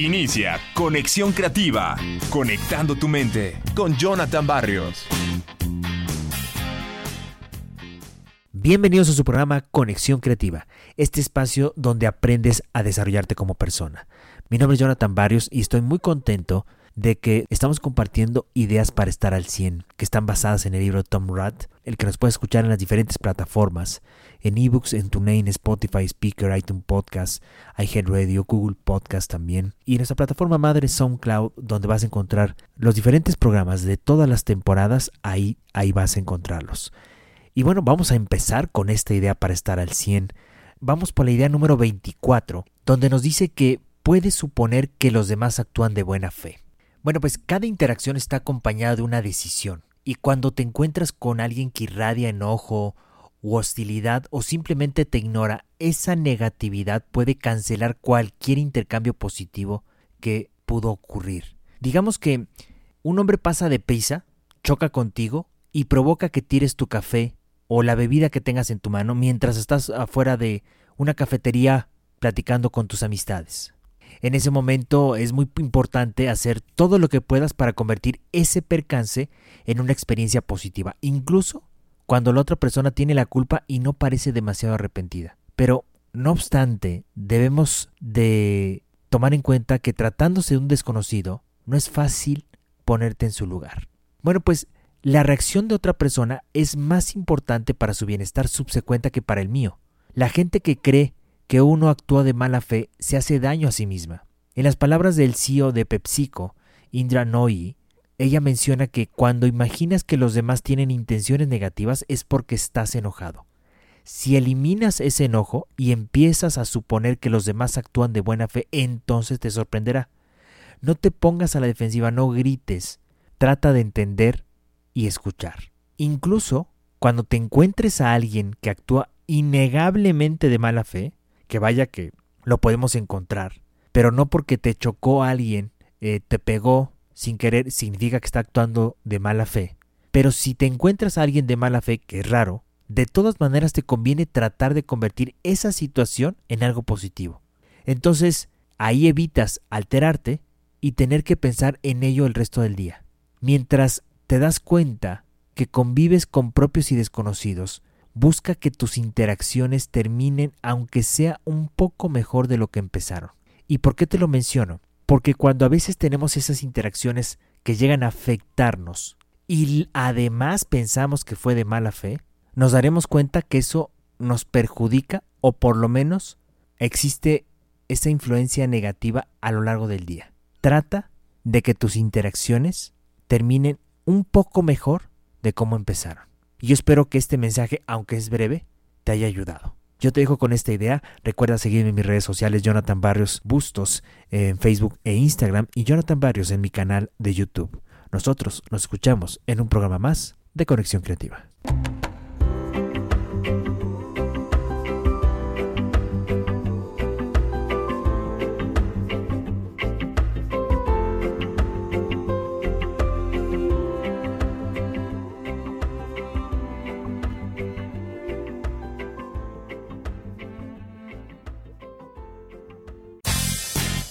Inicia Conexión Creativa, conectando tu mente con Jonathan Barrios. Bienvenidos a su programa Conexión Creativa, este espacio donde aprendes a desarrollarte como persona. Mi nombre es Jonathan Barrios y estoy muy contento de que estamos compartiendo ideas para estar al 100, que están basadas en el libro Tom Rath, el que nos puede escuchar en las diferentes plataformas, en ebooks, en TuneIn, Spotify, Speaker, iTunes Podcast, iHeartRadio, Google Podcast también, y en nuestra plataforma madre SoundCloud, donde vas a encontrar los diferentes programas de todas las temporadas, ahí, ahí vas a encontrarlos. Y bueno, vamos a empezar con esta idea para estar al 100. Vamos por la idea número 24, donde nos dice que puedes suponer que los demás actúan de buena fe. Bueno, pues cada interacción está acompañada de una decisión. Y cuando te encuentras con alguien que irradia enojo u hostilidad o simplemente te ignora, esa negatividad puede cancelar cualquier intercambio positivo que pudo ocurrir. Digamos que un hombre pasa de prisa, choca contigo y provoca que tires tu café o la bebida que tengas en tu mano mientras estás afuera de una cafetería platicando con tus amistades. En ese momento es muy importante hacer todo lo que puedas para convertir ese percance en una experiencia positiva, incluso cuando la otra persona tiene la culpa y no parece demasiado arrepentida. Pero, no obstante, debemos de tomar en cuenta que tratándose de un desconocido, no es fácil ponerte en su lugar. Bueno, pues la reacción de otra persona es más importante para su bienestar subsecuente que para el mío. La gente que cree que uno actúa de mala fe se hace daño a sí misma. En las palabras del CEO de PepsiCo, Indra Nooyi, ella menciona que cuando imaginas que los demás tienen intenciones negativas es porque estás enojado. Si eliminas ese enojo y empiezas a suponer que los demás actúan de buena fe, entonces te sorprenderá. No te pongas a la defensiva, no grites. Trata de entender y escuchar. Incluso cuando te encuentres a alguien que actúa innegablemente de mala fe, que vaya que lo podemos encontrar, pero no porque te chocó alguien, eh, te pegó sin querer, significa que está actuando de mala fe. Pero si te encuentras a alguien de mala fe, que es raro, de todas maneras te conviene tratar de convertir esa situación en algo positivo. Entonces, ahí evitas alterarte y tener que pensar en ello el resto del día. Mientras te das cuenta que convives con propios y desconocidos, busca que tus interacciones terminen aunque sea un poco mejor de lo que empezaron. ¿Y por qué te lo menciono? Porque cuando a veces tenemos esas interacciones que llegan a afectarnos y además pensamos que fue de mala fe, nos daremos cuenta que eso nos perjudica o por lo menos existe esa influencia negativa a lo largo del día. Trata de que tus interacciones terminen un poco mejor de cómo empezaron. Y yo espero que este mensaje, aunque es breve, te haya ayudado. Yo te dejo con esta idea. Recuerda seguirme en mis redes sociales, Jonathan Barrios Bustos, en Facebook e Instagram, y Jonathan Barrios en mi canal de YouTube. Nosotros nos escuchamos en un programa más de Conexión Creativa.